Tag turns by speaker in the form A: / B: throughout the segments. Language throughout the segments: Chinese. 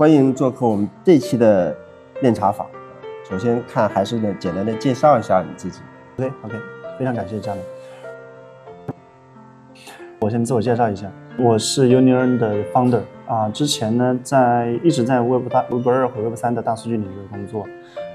A: 欢迎做客我们这期的练茶坊。首先看还是呢，简单的介绍一下你自己。
B: OK OK，非常感谢嘉宾。我先自我介绍一下，我是 Union 的 founder 啊。之前呢，在一直在 Web 大 Web 二和 Web 三的大数据领域工作。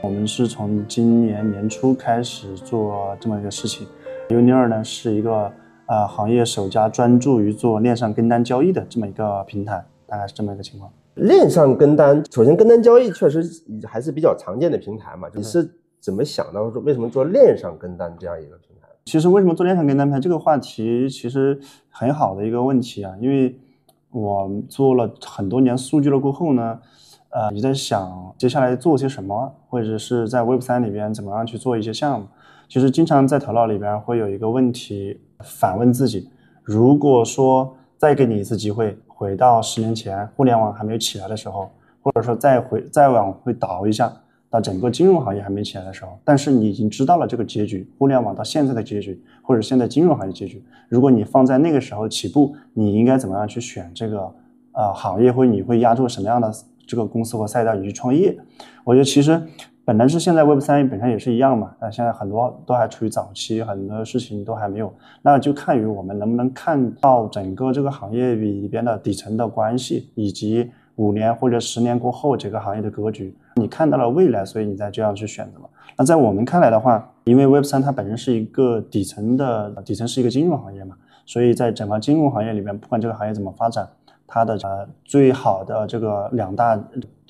B: 我们是从今年年初开始做这么一个事情。Union 呢是一个呃行业首家专注于做链上跟单交易的这么一个平台，大概是这么一个情况。
A: 链上跟单，首先跟单交易确实还是比较常见的平台嘛。你是怎么想到说为什么做链上跟单这样一个平台？
B: 其实为什么做链上跟单平台这个话题其实很好的一个问题啊，因为我做了很多年数据了过后呢，呃，你在想接下来做些什么，或者是在 Web 三里边怎么样去做一些项目。其实经常在头脑里边会有一个问题反问自己：如果说再给你一次机会，回到十年前互联网还没有起来的时候，或者说再回再往回倒一下。到整个金融行业还没起来的时候，但是你已经知道了这个结局，互联网到现在的结局，或者现在金融行业结局。如果你放在那个时候起步，你应该怎么样去选这个呃行业，或你会压住什么样的这个公司或赛道，你去创业？我觉得其实本来是现在 Web 三本身也是一样嘛，那现在很多都还处于早期，很多事情都还没有，那就看于我们能不能看到整个这个行业里边的底层的关系，以及五年或者十年过后这个行业的格局。你看到了未来，所以你再这样去选择嘛？那在我们看来的话，因为 Web 三它本身是一个底层的，底层是一个金融行业嘛，所以在整个金融行业里面，不管这个行业怎么发展，它的呃最好的这个两大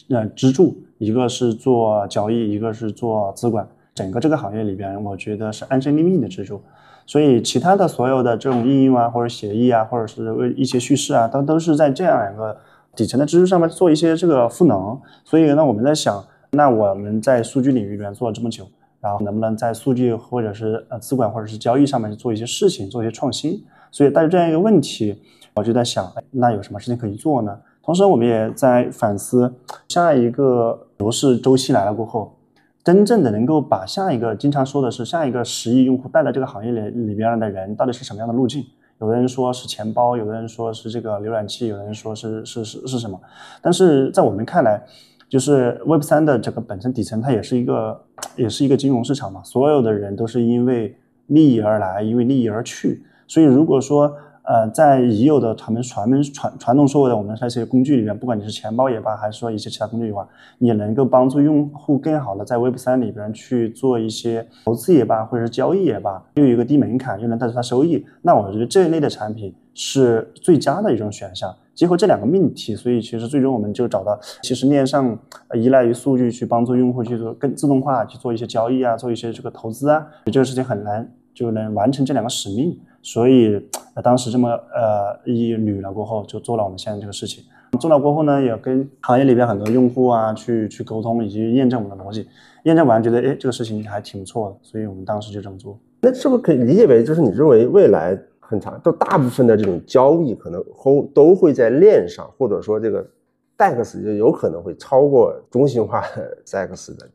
B: 呃支柱，一个是做交易，一个是做资管。整个这个行业里边，我觉得是安身立命的支柱。所以其他的所有的这种应用啊，或者协议啊，或者是为一些叙事啊，都都是在这样两个。底层的支柱上面做一些这个赋能，所以呢，我们在想，那我们在数据领域里面做了这么久，然后能不能在数据或者是呃资管或者是交易上面做一些事情，做一些创新？所以带着这样一个问题，我就在想，哎那有什么事情可以做呢？同时，我们也在反思，下一个牛市周期来了过后，真正的能够把下一个经常说的是下一个十亿用户带到这个行业里里边的人，到底是什么样的路径？有的人说是钱包，有的人说是这个浏览器，有的人说是是是是什么？但是在我们看来，就是 Web 三的这个本身底层，它也是一个也是一个金融市场嘛。所有的人都是因为利益而来，因为利益而去。所以如果说呃，在已有的传传传传统所谓的我们那些工具里面，不管你是钱包也罢，还是说一些其他工具也罢，你能够帮助用户更好的在 Web 三里边去做一些投资也罢，或者是交易也罢，又有一个低门槛，又能带出它收益，那我觉得这一类的产品是最佳的一种选项。结合这两个命题，所以其实最终我们就找到，其实链上依赖于数据去帮助用户去做更自动化去做一些交易啊，做一些这个投资啊，这个事情很难就能完成这两个使命。所以，呃，当时这么呃一捋了过后，就做了我们现在这个事情。做了过后呢，也跟行业里边很多用户啊去去沟通，以及验证我们的逻辑。验证完觉得，哎，这个事情还挺不错的，所以我们当时就这么做。
A: 那是不是可以理解为，就是你认为未来很长，都大部分的这种交易可能都都会在链上，或者说这个 DEX 就有可能会超过中心化的 DEX 的，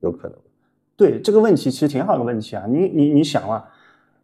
A: 有可能。
B: 对这个问题其实挺好的问题啊，你你你想啊。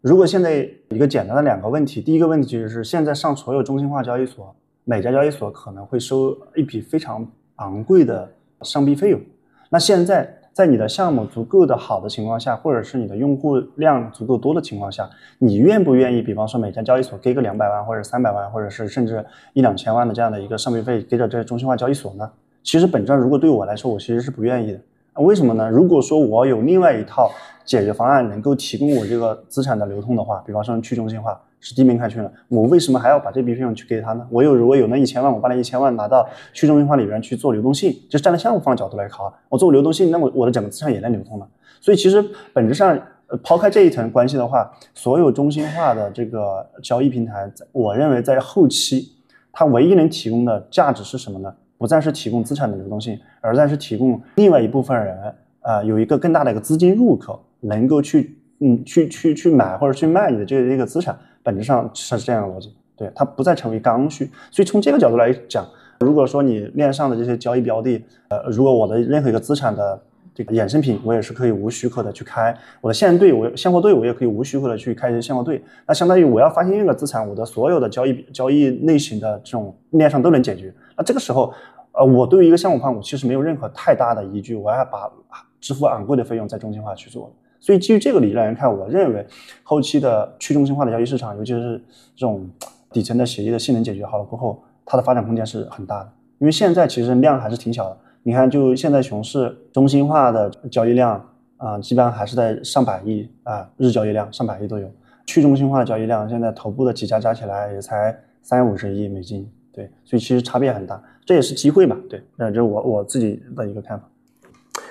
B: 如果现在一个简单的两个问题，第一个问题就是现在上所有中心化交易所，每家交易所可能会收一笔非常昂贵的上币费用。那现在在你的项目足够的好的情况下，或者是你的用户量足够多的情况下，你愿不愿意？比方说每家交易所给个两百万或者三百万，或者是甚至一两千万的这样的一个上币费给到这些中心化交易所呢？其实本质上，如果对我来说，我其实是不愿意的。为什么呢？如果说我有另外一套解决方案能够提供我这个资产的流通的话，比方说去中心化是地面开圈的，我为什么还要把这笔费用去给他呢？我有如果有那一千万，我把那一千万拿到去中心化里边去做流动性，就是站在项目方的角度来考，我做流动性，那么我的整个资产也能流通了。所以其实本质上，抛开这一层关系的话，所有中心化的这个交易平台，在我认为在后期它唯一能提供的价值是什么呢？不再是提供资产的流动性，而在是提供另外一部分人，啊，有一个更大的一个资金入口，能够去，嗯，去去去买或者去卖你的这个这个资产，本质上是这样的逻辑，对，它不再成为刚需。所以从这个角度来讲，如果说你链上的这些交易标的，呃，如果我的任何一个资产的这个衍生品，我也是可以无许可的去开我的现兑，我现货兑，我也可以无许可的去开一些现货兑。那相当于我要发行任何资产，我的所有的交易交易类型的这种链上都能解决。那这个时候，呃，我对于一个项目方，我其实没有任何太大的依据，我要把支付昂贵的费用在中心化去做。所以基于这个理论来看，我认为后期的去中心化的交易市场，尤其是这种底层的协议的性能解决好了过后，它的发展空间是很大的。因为现在其实量还是挺小的，你看，就现在熊市中心化的交易量啊，基本上还是在上百亿啊，日交易量上百亿都有。去中心化的交易量，现在头部的几家加起来也才三五十亿美金，对，所以其实差别很大，这也是机会嘛，对，那这我我自己的一个看法。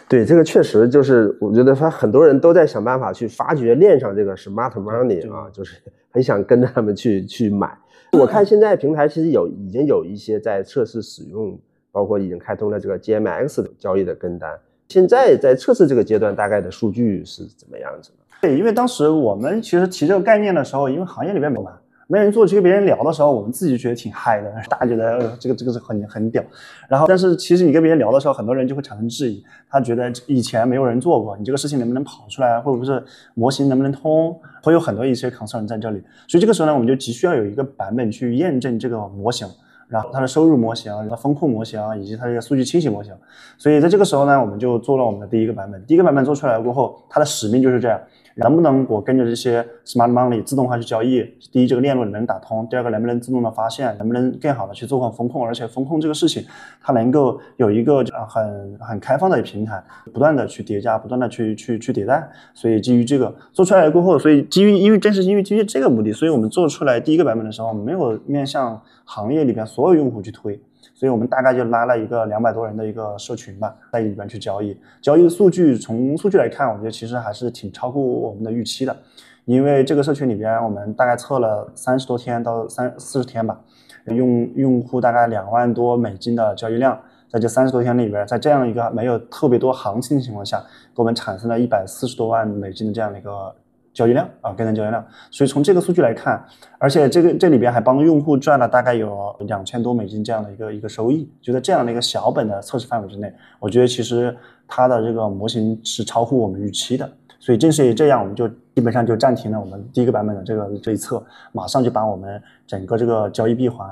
A: 对，这个确实就是，我觉得他很多人都在想办法去发掘链上这个 smart money 啊，就是很想跟着他们去去买。我看现在平台其实有已经有一些在测试使用，包括已经开通了这个 GMX 的交易的跟单。现在在测试这个阶段，大概的数据是怎么样子的？
B: 对，因为当时我们其实提这个概念的时候，因为行业里面没有嘛。没人做，去跟别人聊的时候，我们自己觉得挺嗨的，大家觉得这个这个是很很屌。然后，但是其实你跟别人聊的时候，很多人就会产生质疑，他觉得以前没有人做过，你这个事情能不能跑出来，或者不是模型能不能通，会有很多一些 concern 在这里。所以这个时候呢，我们就急需要有一个版本去验证这个模型，然后它的收入模型、它风控模型啊以及它这个数据清洗模型。所以在这个时候呢，我们就做了我们的第一个版本。第一个版本做出来过后，它的使命就是这样。能不能我跟着这些 smart money 自动化去交易？第一，这个链路能打通？第二个，能不能自动的发现？能不能更好的去做好风控？而且风控这个事情，它能够有一个很很开放的平台，不断的去叠加，不断的去去去迭代。所以基于这个做出来过后，所以基于因为正是因为基于这个目的，所以我们做出来第一个版本的时候，没有面向行业里边所有用户去推。所以我们大概就拉了一个两百多人的一个社群吧，在里边去交易。交易的数据从数据来看，我觉得其实还是挺超乎我们的预期的。因为这个社群里边，我们大概测了三十多天到三四十天吧，用用户大概两万多美金的交易量，在这三十多天里边，在这样一个没有特别多行情的情况下，给我们产生了一百四十多万美金的这样的一个。交易量啊，跟单交易量，所以从这个数据来看，而且这个这里边还帮用户赚了大概有两千多美金这样的一个一个收益，就在这样的一个小本的测试范围之内，我觉得其实它的这个模型是超乎我们预期的，所以正是这样，我们就基本上就暂停了我们第一个版本的这个这一测，马上就把我们整个这个交易闭环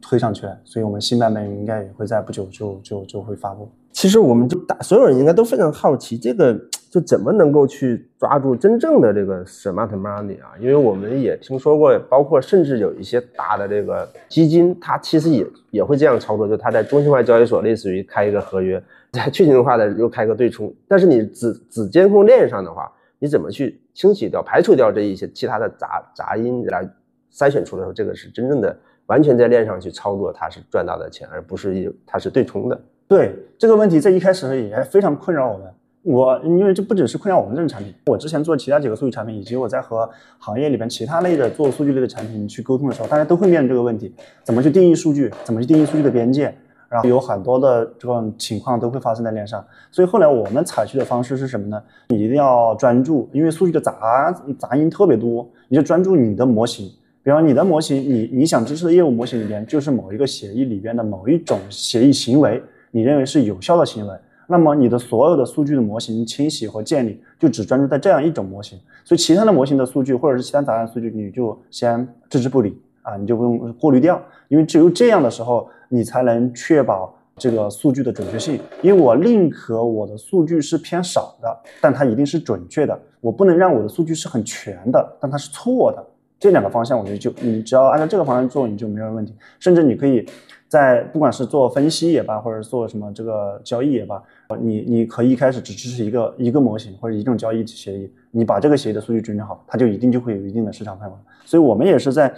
B: 推上去了，所以我们新版本应该也会在不久就就就会发布。
A: 其实我们就大所有人应该都非常好奇这个。就怎么能够去抓住真正的这个 smart money 啊？因为我们也听说过，包括甚至有一些大的这个基金，它其实也也会这样操作，就它在中心化交易所类似于开一个合约，在去中心化的又开个对冲。但是你只只监控链上的话，你怎么去清洗掉、排除掉这一些其他的杂杂音来筛选出来说这个是真正的完全在链上去操作，它是赚到的钱，而不是它是对冲的。
B: 对这个问题，在一开始也非常困扰我们。我因为这不只是困扰我们这种产品，我之前做其他几个数据产品，以及我在和行业里边其他类的做数据类的产品去沟通的时候，大家都会面临这个问题：怎么去定义数据？怎么去定义数据的边界？然后有很多的这种情况都会发生在链上。所以后来我们采取的方式是什么呢？你一定要专注，因为数据的杂杂音特别多，你就专注你的模型。比方你的模型，你你想支持的业务模型里边，就是某一个协议里边的某一种协议行为，你认为是有效的行为。那么你的所有的数据的模型清洗和建立，就只专注在这样一种模型，所以其他的模型的数据或者是其他杂案数据，你就先置之不理啊，你就不用过滤掉，因为只有这样的时候，你才能确保这个数据的准确性。因为我宁可我的数据是偏少的，但它一定是准确的，我不能让我的数据是很全的，但它是错的。这两个方向，我觉得就你只要按照这个方向做，你就没有问题，甚至你可以。在不管是做分析也罢，或者做什么这个交易也罢，你你可以一开始只支持一个一个模型或者一种交易协议，你把这个协议的数据准备好，它就一定就会有一定的市场份额。所以我们也是在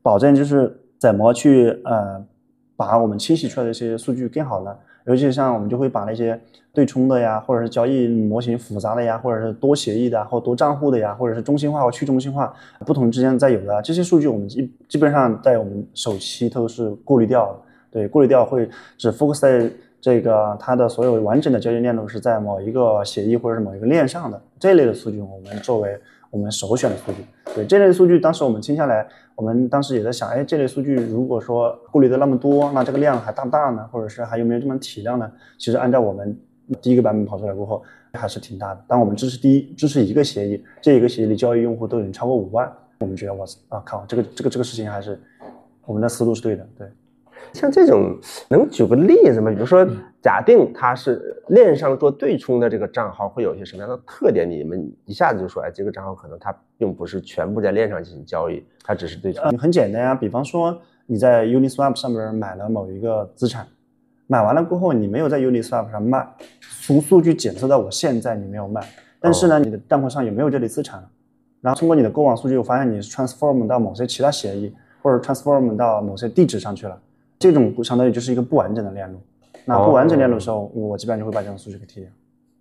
B: 保证就是怎么去呃把我们清洗出来的一些数据更好呢？尤其像我们就会把那些对冲的呀，或者是交易模型复杂的呀，或者是多协议的或多账户的呀，或者是中心化或去中心化不同之间再有的这些数据，我们基基本上在我们首期都是过滤掉的。对，过滤掉会只 focus 在这个它的所有完整的交易链路是在某一个协议或者是某一个链上的这类的数据，我们作为我们首选的数据。对这类数据，当时我们清下来，我们当时也在想，哎，这类数据如果说过滤的那么多，那这个量还大不大呢？或者是还有没有这么体量呢？其实按照我们第一个版本跑出来过后，还是挺大的。当我们支持第一支持一个协议，这一个协议里交易用户都已经超过五万，我们觉得我啊靠，这个这个这个事情还是我们的思路是对的，对。
A: 像这种能举个例子吗？比如说，假定它是链上做对冲的这个账号，会有一些什么样的特点？你们一下子就说，哎，这个账号可能它并不是全部在链上进行交易，它只是对冲。
B: 很简单呀，比方说你在 Uniswap 上面买了某一个资产，买完了过后，你没有在 Uniswap 上卖，从数据检测到我现在你没有卖，但是呢，你的账户上也没有这类资产？然后通过你的过往数据，我发现你是 transform 到某些其他协议。或者 transform 到某些地址上去了，这种相当于就是一个不完整的链路。那不完整链路的时候，我基本上就会把这种数据给踢掉。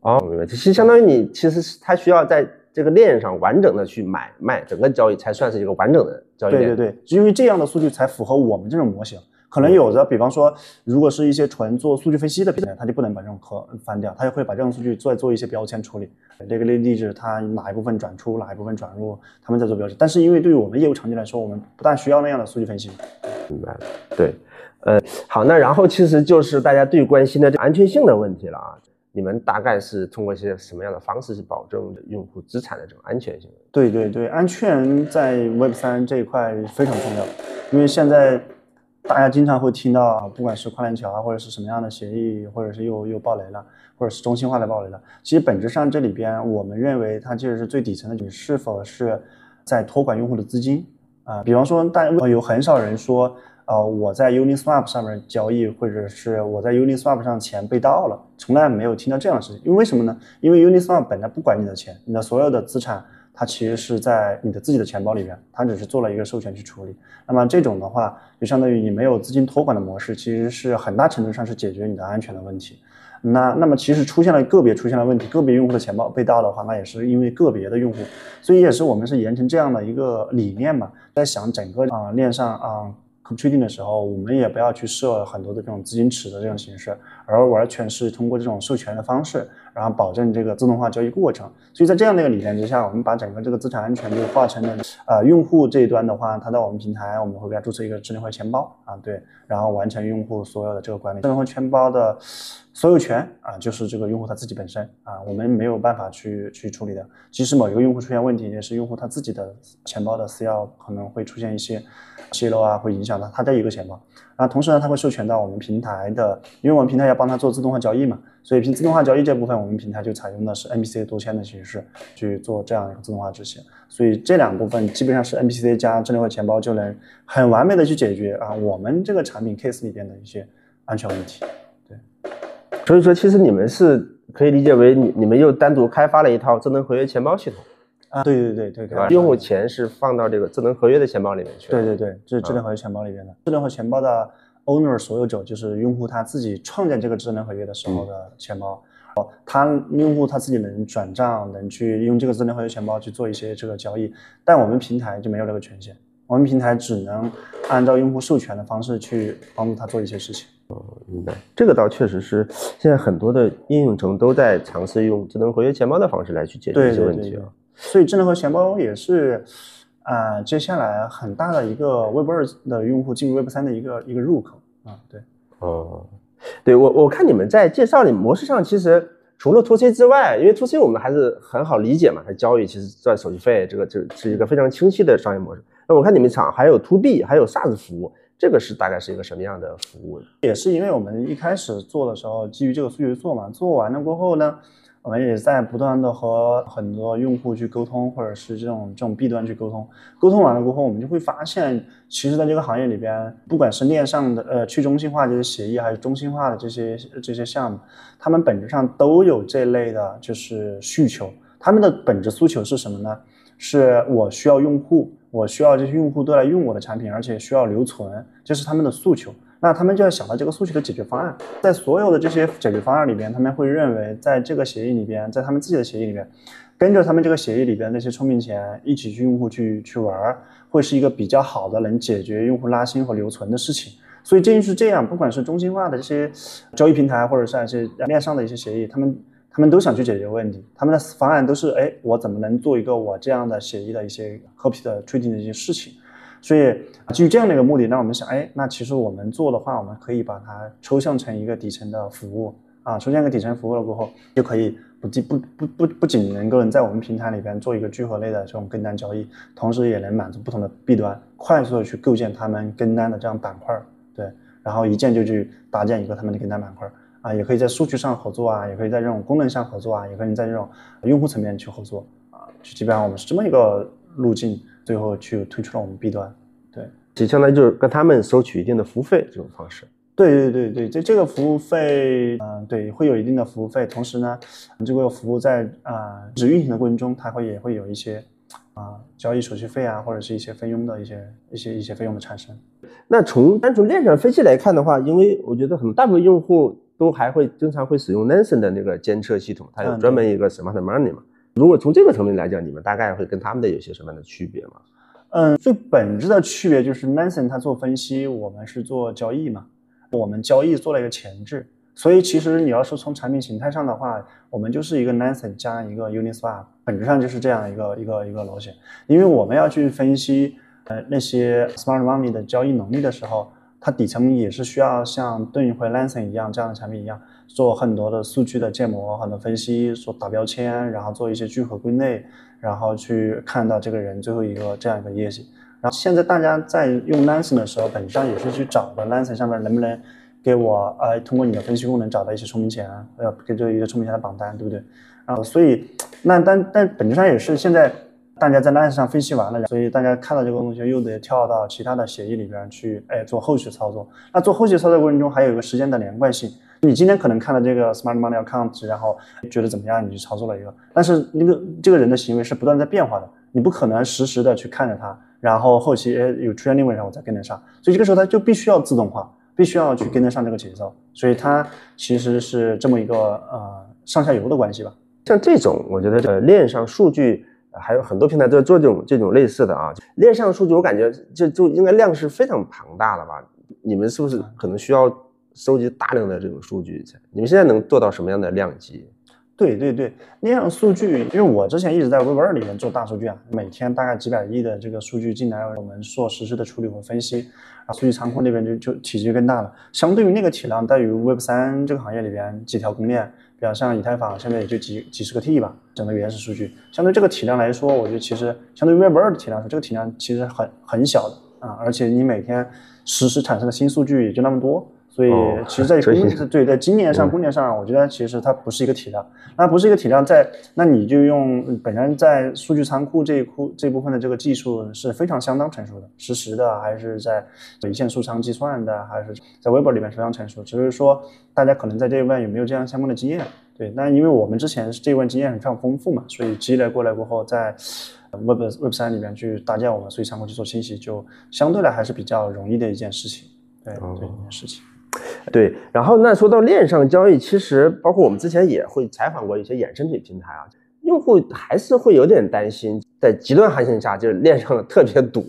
A: 哦，明白。其实相当于你其实是它需要在这个链上完整的去买卖整个交易，才算是一个完整的交易
B: 链。对对对，因为这样的数据才符合我们这种模型。可能有的，比方说，如果是一些纯做数据分析的平台，他就不能把这种壳翻掉，他就会把这种数据再做一些标签处理。这个地址它哪一部分转出，哪一部分转入，他们在做标签。但是因为对于我们业务场景来说，我们不但需要那样的数据分析。
A: 明白了。对，呃，好，那然后其实就是大家最关心的这安全性的问题了啊。你们大概是通过一些什么样的方式去保证用户资产的这种安全性？
B: 对对对，安全在 Web 三这一块非常重要，因为现在。大家经常会听到，不管是跨链桥啊，或者是什么样的协议，或者是又又爆雷了，或者是中心化的爆雷了。其实本质上这里边，我们认为它其实是最底层的，你是否是在托管用户的资金啊？比方说，大家有很少人说，呃，我在 Uniswap 上面交易，或者是我在 Uniswap 上钱被盗了，从来没有听到这样的事情。因为为什么呢？因为 Uniswap 本来不管你的钱，你的所有的资产。它其实是在你的自己的钱包里边，它只是做了一个授权去处理。那么这种的话，就相当于你没有资金托管的模式，其实是很大程度上是解决你的安全的问题。那那么其实出现了个别出现了问题，个别用户的钱包被盗的话，那也是因为个别的用户，所以也是我们是沿承这样的一个理念嘛，在想整个啊链上啊。确定的时候，我们也不要去设很多的这种资金池的这种形式，而完全是通过这种授权的方式，然后保证这个自动化交易过程。所以在这样的一个理念之下，我们把整个这个资产安全就化成了，呃，用户这一端的话，他到我们平台，我们会给他注册一个智能化钱包啊，对，然后完成用户所有的这个管理。智能化钱包的所有权啊，就是这个用户他自己本身啊，我们没有办法去去处理的。即使某一个用户出现问题，也是用户他自己的钱包的私钥可能会出现一些。泄露啊，会影响到他这一个钱包。啊，同时呢，他会授权到我们平台的，因为我们平台要帮他做自动化交易嘛，所以凭自动化交易这部分，我们平台就采用的是 NPC 多签的形式去做这样一个自动化执行。所以这两部分基本上是 NPC 加智能化钱包就能很完美的去解决啊我们这个产品 case 里边的一些安全问题。对，
A: 所以说其实你们是可以理解为你你们又单独开发了一套智能合约钱包系统。
B: 啊，对对对对对，
A: 用户钱是放到这个智能合约的钱包里面去。
B: 对对对，这是智能合约钱包里面的。智能合约钱包的 owner 所有者就是用户他自己创建这个智能合约的时候的钱包。哦，他用户他自己能转账，能去用这个智能合约钱包去做一些这个交易，但我们平台就没有这个权限。我们平台只能按照用户授权的方式去帮助他做一些事情。
A: 哦，明白。这个倒确实是现在很多的应用层都在尝试用智能合约钱包的方式来去解决这些问题啊。
B: 所以智能和钱包也是，啊，接下来很大的一个 Web 二的用户进入 Web 三的一个一个入口啊，对，
A: 哦，对我我看你们在介绍里模式上，其实除了 To C 之外，因为 To C 我们还是很好理解嘛，它交易其实赚手续费，这个这是一个非常清晰的商业模式。那我看你们厂还有 To B，还有 SaaS 服务，这个是大概是一个什么样的服务？
B: 也是因为我们一开始做的时候，基于这个数据做嘛，做完了过后呢。我们也在不断的和很多用户去沟通，或者是这种这种 B 端去沟通。沟通完了过后，我们就会发现，其实在这个行业里边，不管是链上的呃去中心化这些协议，还是中心化的这些这些项目，他们本质上都有这类的就是需求。他们的本质诉求是什么呢？是我需要用户，我需要这些用户都来用我的产品，而且需要留存，这是他们的诉求。那他们就要想到这个诉求的解决方案，在所有的这些解决方案里边，他们会认为，在这个协议里边，在他们自己的协议里边，跟着他们这个协议里边那些聪明钱一起去用户去去玩，会是一个比较好的能解决用户拉新和留存的事情。所以正是这样，不管是中心化的这些交易平台，或者是一些链上的一些协议，他们他们都想去解决问题，他们的方案都是，哎，我怎么能做一个我这样的协议的一些合皮的 trading 的一些事情。所以基于这样的一个目的，那我们想，哎，那其实我们做的话，我们可以把它抽象成一个底层的服务啊，抽象一个底层服务了过后，就可以不仅不不不不仅能够在我们平台里边做一个聚合类的这种跟单交易，同时也能满足不同的 B 端，快速的去构建他们跟单的这样板块，对，然后一键就去搭建一个他们的跟单板块啊，也可以在数据上合作啊，也可以在这种功能上合作啊，也可以在这种用户层面去合作啊，就基本上我们是这么一个路径，最后去推出了我们 B 端，对，
A: 就相当于就是跟他们收取一定的服务费这种方式。
B: 对对对对，这这个服务费，嗯，对，会有一定的服务费。同时呢，这个服务在啊，只运行的过程中，它会也会有一些啊交易手续费啊，或者是一些费用的一些一些一些费用的产生。
A: 那从单纯链上分析来看的话，因为我觉得很大部分用户都还会经常会使用 Nansen 的那个监测系统，它有专门一个 Smart Money 嘛。如果从这个层面来讲，你们大概会跟他们的有些什么样的区别吗？
B: 嗯，最本质的区别就是 Nansen 它做分析，我们是做交易嘛。我们交易做了一个前置，所以其实你要说从产品形态上的话，我们就是一个 Nansen 加一个 Uniswap，本质上就是这样一个一个一个逻辑。因为我们要去分析呃那些 Smart Money 的交易能力的时候，它底层也是需要像盾回 Lanson 一样这样的产品一样，做很多的数据的建模、很多分析，做打标签，然后做一些聚合归类，然后去看到这个人最后一个这样一个业绩。然后现在大家在用 Lanson 的时候，本质上也是去找的 Lanson 上面能不能给我呃通过你的分析功能找到一些聪明钱，要给这一个聪明钱的榜单，对不对？然后所以那但但本质上也是现在大家在 Nansen 上分析完了，所以大家看到这个东西又得跳到其他的协议里边去，哎做后续操作。那做后续操作过程中还有一个时间的连贯性，你今天可能看到这个 Smart Money Account，然后觉得怎么样，你去操作了一个，但是那个这个人的行为是不断在变化的，你不可能实时的去看着他。然后后期诶有出现另外一我再跟得上，所以这个时候他就必须要自动化，必须要去跟得上这个节奏，所以它其实是这么一个呃上下游的关系吧。
A: 像这种，我觉得呃链上数据还有很多平台都在做这种这种类似的啊。链上数据我感觉就就应该量是非常庞大的吧？你们是不是可能需要收集大量的这种数据？你们现在能做到什么样的量级？
B: 对对对，链上数据，因为我之前一直在 Web 二里面做大数据啊，每天大概几百亿的这个数据进来，我们做实时的处理和分析，啊，数据仓库那边就就体积就更大了。相对于那个体量，在于 Web 三这个行业里边，几条公链，像以太坊，现在也就几几十个 T 吧，整个原始数据，相对这个体量来说，我觉得其实相对于 Web 二的体量说，这个体量其实很很小的啊，而且你每天实时产生的新数据也就那么多。所以，其实，在工对在今年上、工年上，我觉得其实它不是一个体量，那不是一个体量，在那你就用本身在数据仓库这一库这部分的这个技术是非常相当成熟的，实时的还是在一线数仓计算的，还是在 Web 里面非常成熟。只是说大家可能在这一问有没有这样相关的经验？对，那因为我们之前这一问经验非常丰富嘛，所以积累过来过后，在 Web Web 三里面去搭建我们数据仓库去做清洗，就相对来还是比较容易的一件事情。对，对一件事情。
A: 对，然后那说到链上交易，其实包括我们之前也会采访过一些衍生品平台啊，用户还是会有点担心，在极端行情下，就是链上特别堵，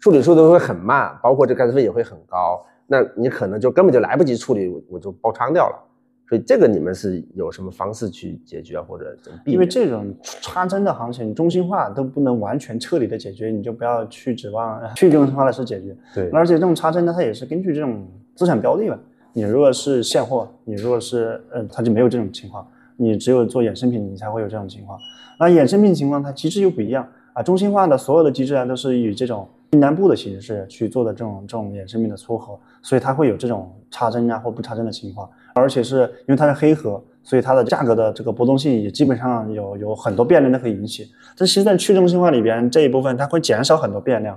A: 处理速度会很慢，包括这个 gas 费也会很高，那你可能就根本就来不及处理，我我就爆仓掉了。所以这个你们是有什么方式去解决或者怎么避
B: 免？因为这种插针的行情，中心化都不能完全彻底的解决，你就不要去指望 去中心化的是解决。
A: 对，
B: 而且这种插针呢，它也是根据这种资产标的吧。你如果是现货，你如果是嗯，它就没有这种情况。你只有做衍生品，你才会有这种情况。那衍生品情况，它机制又不一样啊。中心化的所有的机制啊，都是以这种订单部的形式去做的这种这种衍生品的撮合，所以它会有这种插针啊或不插针的情况。而且是因为它是黑盒，所以它的价格的这个波动性也基本上有有很多变量都可以引起。这其实在去中心化里边这一部分，它会减少很多变量。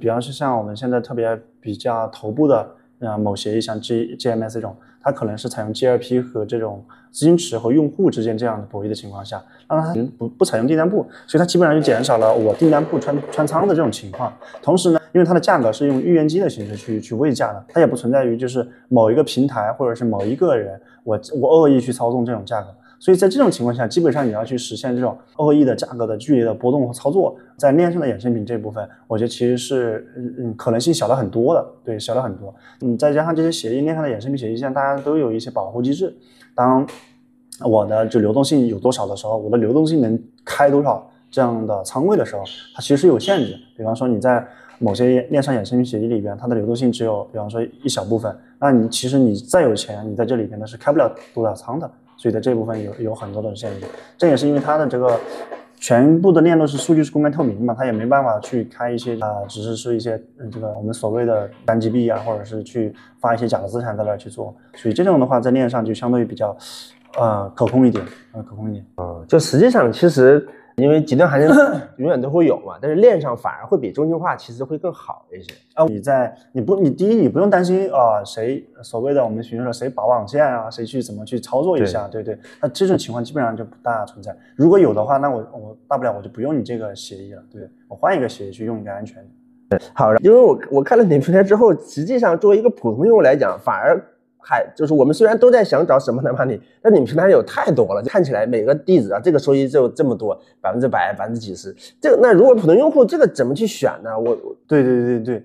B: 比方说像我们现在特别比较头部的。啊，某协议像 G GMS 这种，它可能是采用 GLP 和这种资金池和用户之间这样的博弈的情况下，让它不不采用订单部，所以它基本上就减少了我订单部穿穿仓的这种情况。同时呢，因为它的价格是用预约机的形式去去喂价的，它也不存在于就是某一个平台或者是某一个人，我我恶意去操纵这种价格。所以在这种情况下，基本上你要去实现这种恶意的价格的剧烈的波动和操作，在链上的衍生品这部分，我觉得其实是嗯嗯可能性小了很多的，对，小了很多。嗯，再加上这些协议链上的衍生品协议，像大家都有一些保护机制，当我的就流动性有多少的时候，我的流动性能开多少这样的仓位的时候，它其实是有限制。比方说你在某些链上衍生品协议里边，它的流动性只有比方说一小部分，那你其实你再有钱，你在这里边呢是开不了多少仓的。所以在这部分有有很多的限制，这也是因为它的这个全部的链路是数据是公开透明嘛，它也没办法去开一些啊，只是说一些这个我们所谓的单机币啊，或者是去发一些假的资产在那儿去做，所以这种的话在链上就相对比较呃可控一点，呃可控一点。
A: 嗯，就实际上其实。因为极端行情 永远都会有嘛，但是链上反而会比中心化其实会更好一些
B: 啊。你在你不你第一你不用担心啊，谁所谓的我们学说谁绑网线啊，谁去怎么去操作一下，对对？那这种情况基本上就不大存在。如果有的话，那我我大不了我就不用你这个协议了，对我换一个协议去用一个安全
A: 的。好，因为我我看了你平台之后，实际上作为一个普通用户来讲，反而。还就是我们虽然都在想找什么的 money，但你们平台有太多了，看起来每个地址啊，这个收益就这么多，百分之百、百分之几十。这那如果普通用户这个怎么去选呢？我
B: 对对对对，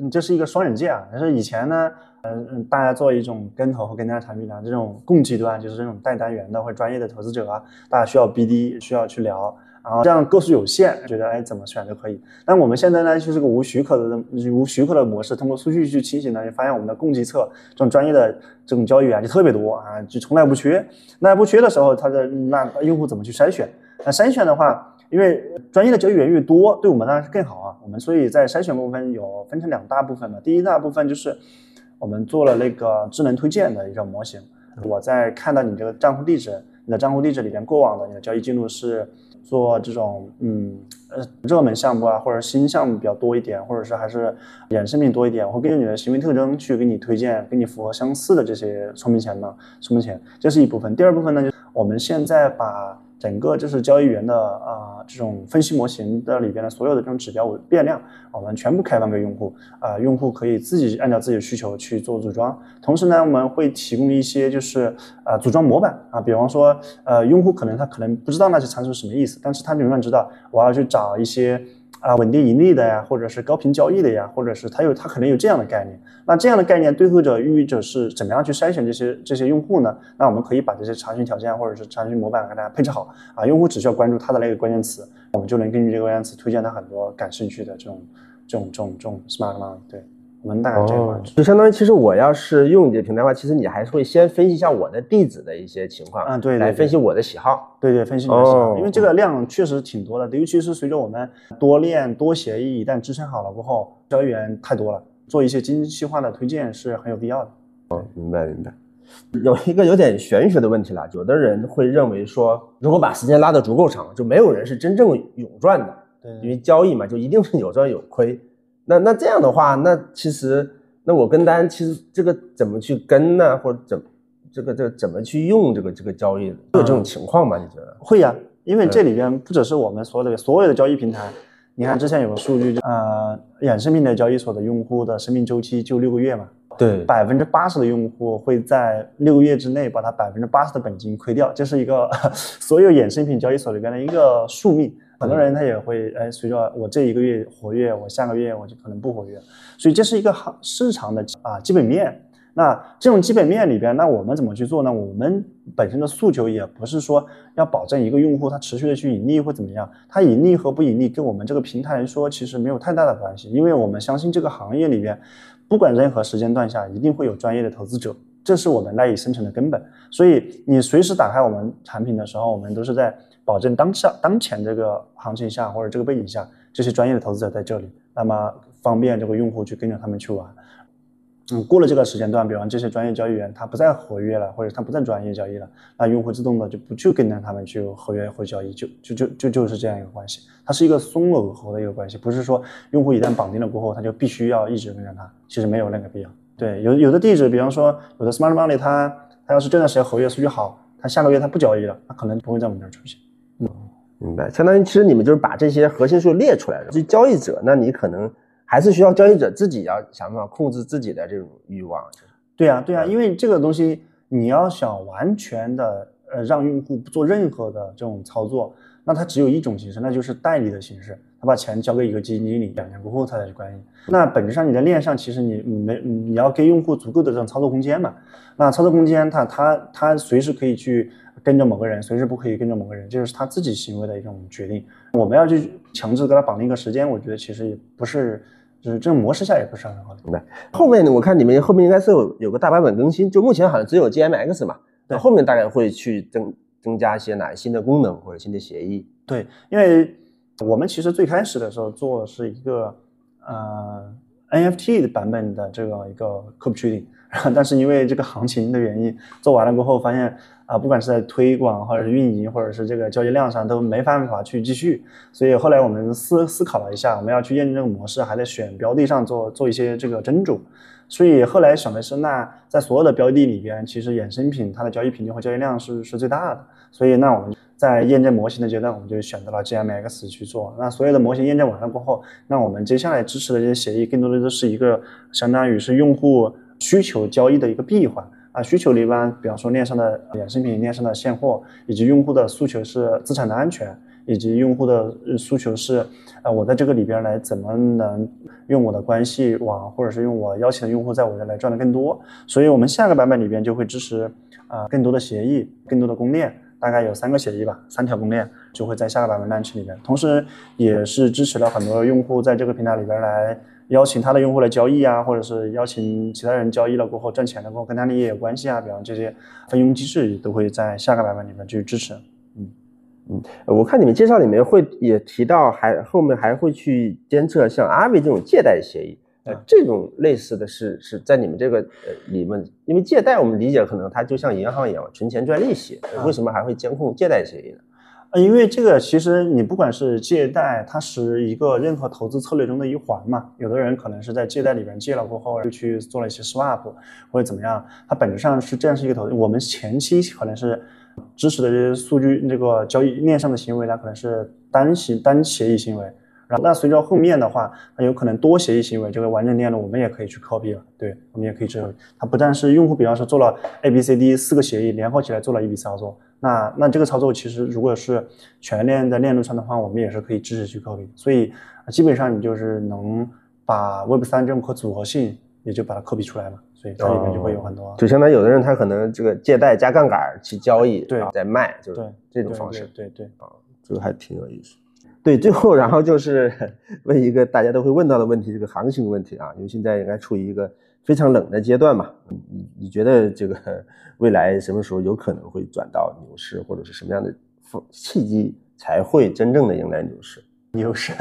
B: 你这是一个双刃剑啊。但是以前呢，嗯嗯，大家做一种跟投和跟单产品呢，这种供给端就是这种带单元的或者专业的投资者啊，大家需要 BD，需要去聊。然后这样个数有限，觉得哎怎么选都可以。但我们现在呢，就是个无许可的无许可的模式，通过数据去清醒呢，就发现我们的供给侧这种专业的这种交易员就特别多啊，就从来不缺。那不缺的时候，他的那用户怎么去筛选？那筛选的话，因为专业的交易员越多，对我们当然是更好啊。我们所以在筛选部分有分成两大部分嘛。第一大部分就是我们做了那个智能推荐的一个模型。我在看到你这个账户地址，你的账户地址里边过往的你的交易记录是。做这种嗯呃热门项目啊，或者新项目比较多一点，或者是还是衍生品多一点，我会根据你的行为特征去给你推荐跟你符合相似的这些聪明钱呢，聪明钱，这是一部分。第二部分呢，就是我们现在把。整个就是交易员的啊这种分析模型的里边的所有的这种指标变量，我们全部开放给用户啊，用户可以自己按照自己的需求去做组装。同时呢，我们会提供一些就是啊组装模板啊，比方说呃用户可能他可能不知道那些参数什么意思，但是他永远知道我要去找一些。啊，稳定盈利的呀，或者是高频交易的呀，或者是他有他可能有这样的概念。那这样的概念对后者寓意者是怎么样去筛选这些这些用户呢？那我们可以把这些查询条件或者是查询模板给大家配置好啊，用户只需要关注他的那个关键词，我们就能根据这个关键词推荐他很多感兴趣的这种这种这种这种 smart money。对。我们大概这样，
A: 就相当于，其实我要是用你的平台的话，其实你还是会先分析一下我的地址的一些情况，
B: 嗯，对，
A: 来分析我的喜好，
B: 对对，分析你的喜好，因为这个量确实挺多的，尤其是随着我们多链多协议一旦支撑好了过后，交易员太多了，做一些精细化的推荐是很有必要的。
A: 哦，明白明白。有一个有点玄学的问题了，有的人会认为说，如果把时间拉得足够长，就没有人是真正永赚的，
B: 对，
A: 因为交易嘛，就一定是有赚有亏。那那这样的话，那其实那我跟单，其实这个怎么去跟呢？或者怎这个这个怎么去用这个这个交易？会有这种情况吗？你觉得？
B: 会呀，因为这里边不只是我们所有的所有的交易平台，你看之前有个数据，呃，衍生品的交易所的用户的生命周期就六个月嘛。
A: 对，
B: 百分之八十的用户会在六个月之内把它百分之八十的本金亏掉，这是一个 所有衍生品交易所里边的一个宿命。很多人他也会哎，随着我这一个月活跃，我下个月我就可能不活跃，所以这是一个行市场的啊基本面。那这种基本面里边，那我们怎么去做呢？我们本身的诉求也不是说要保证一个用户他持续的去盈利或怎么样，他盈利和不盈利跟我们这个平台来说其实没有太大的关系，因为我们相信这个行业里边，不管任何时间段下，一定会有专业的投资者，这是我们赖以生存的根本。所以你随时打开我们产品的时候，我们都是在。保证当下当前这个行情下或者这个背景下，这些专业的投资者在这里，那么方便这个用户去跟着他们去玩。嗯，过了这个时间段，比方这些专业交易员他不再活跃了，或者他不再专业交易了，那用户自动的就不去跟着他们去合约或交易，就就就就就是这样一个关系。它是一个松耦合的一个关系，不是说用户一旦绑定了过后，他就必须要一直跟着他，其实没有那个必要。对，有有的地址，比方说有的 smart money，他他要是这段时间合约数据好，他下个月他不交易了，他可能不会在我们这儿出现。
A: 嗯，明白。相当于其实你们就是把这些核心数列出来了。就交易者，那你可能还是需要交易者自己要想办法控制自己的这种欲望。
B: 对啊，对呀，因为这个东西你要想完全的呃让用户不做任何的这种操作，那它只有一种形式，那就是代理的形式。他把钱交给一个基金经理，两年过后他才去管理。那本质上你在链上其实你没你要给用户足够的这种操作空间嘛？那操作空间，他他他随时可以去。跟着某个人，随时不可以跟着某个人，这就是他自己行为的一种决定。我们要去强制给他绑定一个时间，我觉得其实也不是，就是这种模式下也不是很好的。
A: 明白。后面呢，我看你们后面应该是有有个大版本更新，就目前好像只有 GMX 嘛，那后面大概会去增增加一些哪新的功能或者新的协议？
B: 对，因为我们其实最开始的时候做的是一个呃 NFT 的版本的这个一个 c o p trading，但是因为这个行情的原因，做完了过后发现啊，不管是在推广或者是运营或者是这个交易量上都没办法去继续，所以后来我们思思考了一下，我们要去验证这个模式，还在选标的上做做一些这个斟酌。所以后来想的是，那在所有的标的里边，其实衍生品它的交易频率和交易量是是最大的。所以那我们在验证模型的阶段，我们就选择了 GMX 去做。那所有的模型验证完了过后，那我们接下来支持的这些协议，更多的都是一个相当于是用户需求交易的一个闭环啊。需求里边，比方说链上的衍生品、链上的现货，以及用户的诉求是资产的安全。以及用户的诉求是，呃，我在这个里边来怎么能用我的关系网，或者是用我邀请的用户在我这来赚的更多。所以，我们下个版本里边就会支持啊更多的协议，更多的公链，大概有三个协议吧，三条公链就会在下个版本 launch 里边。同时，也是支持了很多用户在这个平台里边来邀请他的用户来交易啊，或者是邀请其他人交易了过后赚钱了过后跟他利益有关系啊，比方这些分佣机制都会在下个版本里面去支持。
A: 嗯嗯，我看你们介绍里面会也提到，还后面还会去监测像阿伟这种借贷协议，呃，这种类似的是是在你们这个呃里面，因为借贷我们理解可能它就像银行一样存钱赚利息，为什么还会监控借贷协议呢？
B: 因为这个其实你不管是借贷，它是一个任何投资策略中的一环嘛。有的人可能是在借贷里边借了过后，又去做了一些 swap 或者怎么样，它本质上是这样是一个投资。我们前期可能是。支持的这些数据，这个交易链上的行为呢，可能是单行单协议行为。然后，那随着后面的话，它有可能多协议行为，这个完整链路我们也可以去 copy 了。对，我们也可以这样。它不但是用户，比方说做了 A、B、C、D 四个协议联合起来做了一笔操作，那那这个操作其实如果是全链在链路上的话，我们也是可以支持去 copy。所以基本上你就是能把 Web 三这种可组合性，也就把它 copy 出来了。所以这里面就会有很多，
A: 就相当于有的人他可能这个借贷加杠杆去交易，
B: 对，
A: 再卖，就是这种方式，
B: 对对
A: 啊，这个还挺有意思。对，最后然后就是 问一个大家都会问到的问题，这个行情问题啊，因为现在应该处于一个非常冷的阶段嘛，你你觉得这个 未来什么时候有可能会转到牛市，或者是什么样的风契机才会真正的迎来牛市？
B: 牛市，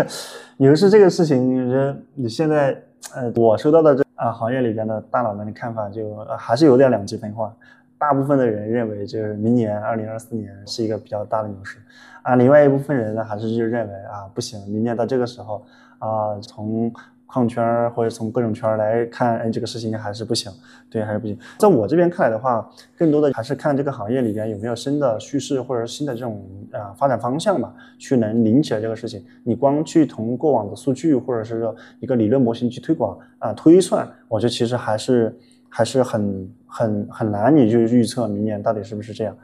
B: 牛市这个事情，你说你现在呃，我收到的这。啊，行业里边的大佬们的看法就还是有点两极分化。大部分的人认为，就是明年二零二四年是一个比较大的牛市，啊，另外一部分人呢，还是就认为啊，不行，明年到这个时候啊，从矿圈或者从各种圈来看，哎，这个事情还是不行，对，还是不行。在我这边看来的话，更多的还是看这个行业里边有没有新的叙事或者新的这种啊发展方向吧，去能领起来这个事情。你光去从过往的数据或者是说一个理论模型去推广啊推算，我觉得其实还是还是很很很难，你就预测明年到底是不是这样。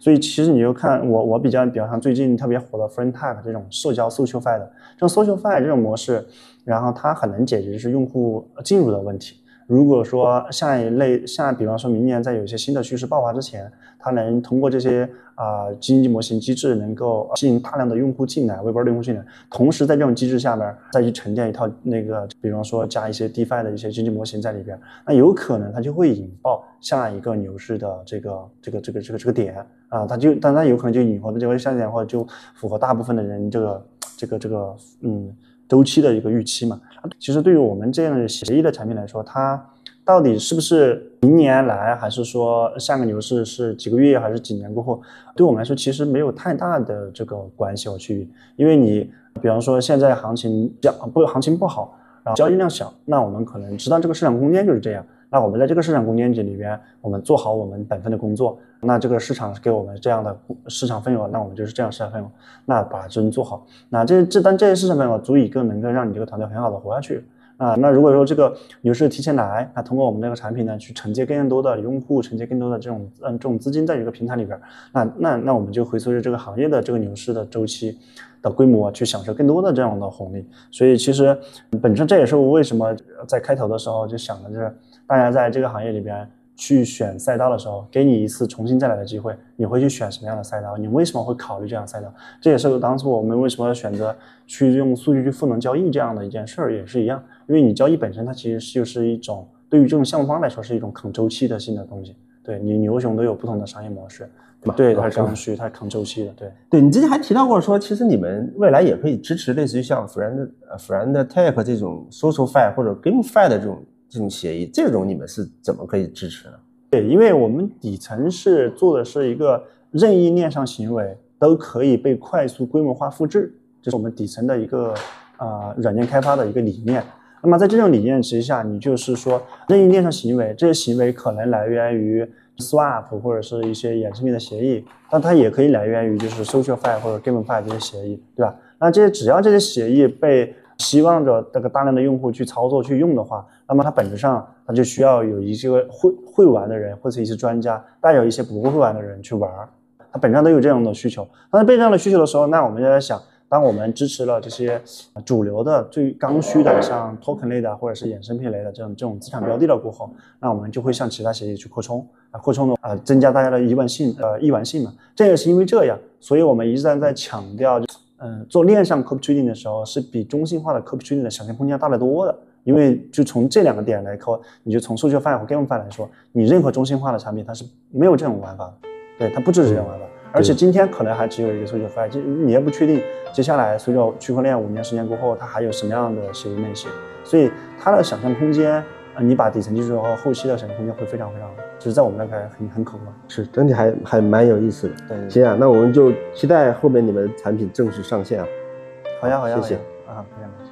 B: 所以其实你就看我我比较比较像最近特别火的 Friend Tag 这种社交 SocialFi 的这种 SocialFi 这种模式。然后它很能解决是用户进入的问题。如果说下一类像比方说明年在有一些新的趋势爆发之前，它能通过这些啊经济模型机制能够吸引大量的用户进来，微博的用户进来，同时在这种机制下边再去沉淀一套那个，比方说加一些 DeFi 的一些经济模型在里边，那有可能它就会引爆下一个牛市的这个这个这个这个这个点啊，它就但它有可能就引爆的就会下点或者就符合大部分的人这个这个这个嗯。周期的一个预期嘛，其实对于我们这样的协议的产品来说，它到底是不是明年来，还是说下个牛市是几个月，还是几年过后，对我们来说其实没有太大的这个关系我去。因为你比方说现在行情讲不行情不好，然后交易量小，那我们可能知道这个市场空间就是这样。那我们在这个市场空间里边，我们做好我们本分的工作。那这个市场给我们这样的市场份额，那我们就是这样市场份额。那把真做好，那这这但这些市场份额足以更能够让你这个团队很好的活下去啊。那如果说这个牛市提前来，那通过我们这个产品呢，去承接更多的用户，承接更多的这种嗯这种资金在一个平台里边，那那那我们就会随着这个行业的这个牛市的周期的规模去享受更多的这样的红利。所以其实本身这也是我为什么在开头的时候就想的就是。大家在这个行业里边去选赛道的时候，给你一次重新再来的机会，你会去选什么样的赛道？你为什么会考虑这样赛道？这也是当初我们为什么要选择去用数据去赋能交易这样的一件事儿，也是一样。因为你交易本身它其实就是一种对于这种项目方来说是一种抗周期的性的东西。对你牛熊都有不同的商业模式，对，它是刚需，它是抗周期的，对。
A: 对你之前还提到过说，其实你们未来也可以支持类似于像 Friend 呃 Friend Tech 这种 SocialFi 或者 GameFi 的这种这种协议，这种你们是怎么可以支持呢？
B: 对，因为我们底层是做的是一个任意链上行为都可以被快速规模化复制，这是我们底层的一个啊软件开发的一个理念。那么在这种理念之下，你就是说任意链上行为，这些行为可能来源于 Swap 或者是一些衍生品的协议，但它也可以来源于就是 SocialFi 或者 GameFi 这些协议，对吧？那这些只要这些协议被希望着这个大量的用户去操作去用的话，那么它本质上它就需要有一些会会玩的人或者一些专家带有一些不会玩的人去玩，它本质上都有这样的需求。当被这样的需求的时候，那我们就在想。当我们支持了这些主流的、最刚需的，像 token 类的或者是衍生品类的这种这种资产标的了过后，那我们就会向其他协议去扩充啊，扩充的啊，增加大家的易玩性呃易玩性嘛。这也是因为这样，所以我们一直在强调，嗯，做链上 copy trading 的时候是比中心化的 copy trading 的想象空间大得多的。因为就从这两个点来看，你就从数据范和 game 范来说，你任何中心化的产品它是没有这种玩法的，对，它不支持这种玩法。而且今天可能还只有一个 SocialFi，就你也不确定接下来随着区块链五年、十年过后，它还有什么样的协议类型，所以它的想象空间，啊，你把底层技术和后期的想象空间会非常非常，就是在我们那看很很可观，
A: 是整体还还蛮有意思的。
B: 对，
A: 行啊，那我们就期待后面你们产品正式上线啊。
B: 好呀，好呀，
A: 谢谢
B: 啊，非常感谢。